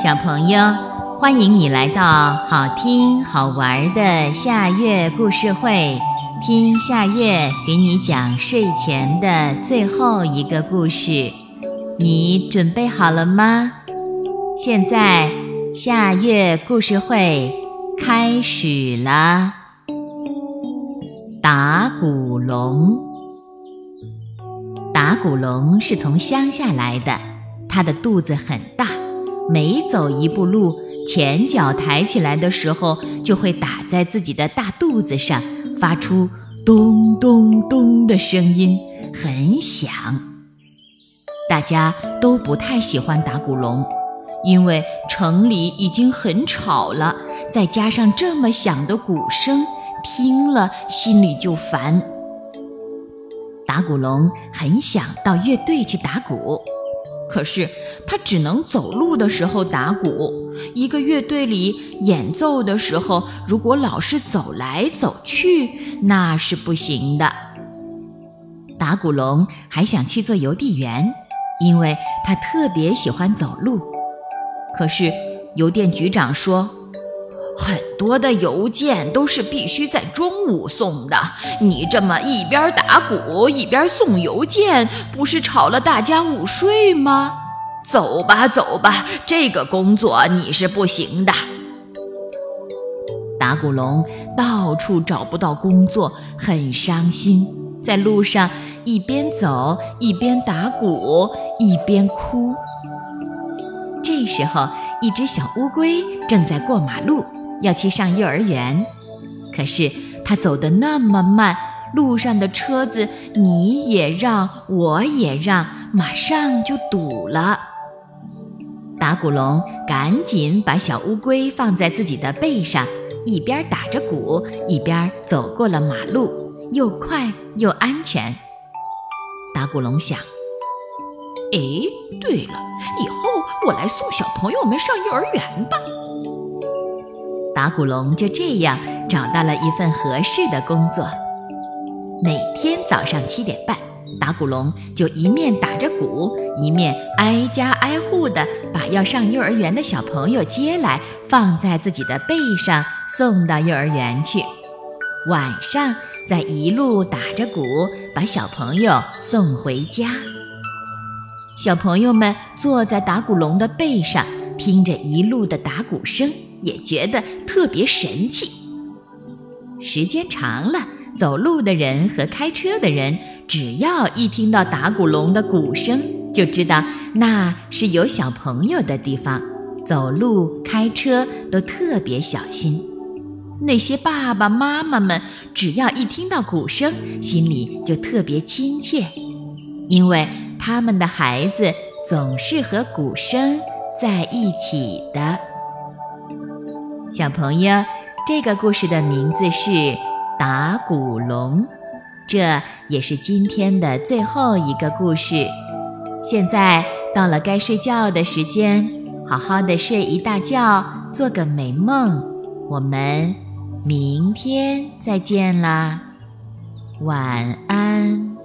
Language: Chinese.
小朋友，欢迎你来到好听好玩的夏月故事会，听夏月给你讲睡前的最后一个故事。你准备好了吗？现在夏月故事会开始了。打鼓龙，打鼓龙是从乡下来的，它的肚子很大。每走一步路，前脚抬起来的时候，就会打在自己的大肚子上，发出咚咚咚的声音，很响。大家都不太喜欢打鼓龙，因为城里已经很吵了，再加上这么响的鼓声，听了心里就烦。打鼓龙很想到乐队去打鼓。可是他只能走路的时候打鼓。一个乐队里演奏的时候，如果老是走来走去，那是不行的。打鼓龙还想去做邮递员，因为他特别喜欢走路。可是邮电局长说。很多的邮件都是必须在中午送的，你这么一边打鼓一边送邮件，不是吵了大家午睡吗？走吧，走吧，这个工作你是不行的。打鼓龙到处找不到工作，很伤心，在路上一边走一边打鼓一边哭。这时候，一只小乌龟正在过马路。要去上幼儿园，可是他走得那么慢，路上的车子你也让我也让，马上就堵了。打鼓龙赶紧把小乌龟放在自己的背上，一边打着鼓，一边走过了马路，又快又安全。打鼓龙想：哎，对了，以后我来送小朋友们上幼儿园吧。打鼓龙就这样找到了一份合适的工作。每天早上七点半，打鼓龙就一面打着鼓，一面挨家挨户地把要上幼儿园的小朋友接来，放在自己的背上送到幼儿园去。晚上再一路打着鼓，把小朋友送回家。小朋友们坐在打鼓龙的背上，听着一路的打鼓声。也觉得特别神气。时间长了，走路的人和开车的人，只要一听到打鼓龙的鼓声，就知道那是有小朋友的地方。走路、开车都特别小心。那些爸爸妈妈们，只要一听到鼓声，心里就特别亲切，因为他们的孩子总是和鼓声在一起的。小朋友，这个故事的名字是《打鼓龙》，这也是今天的最后一个故事。现在到了该睡觉的时间，好好的睡一大觉，做个美梦。我们明天再见啦，晚安。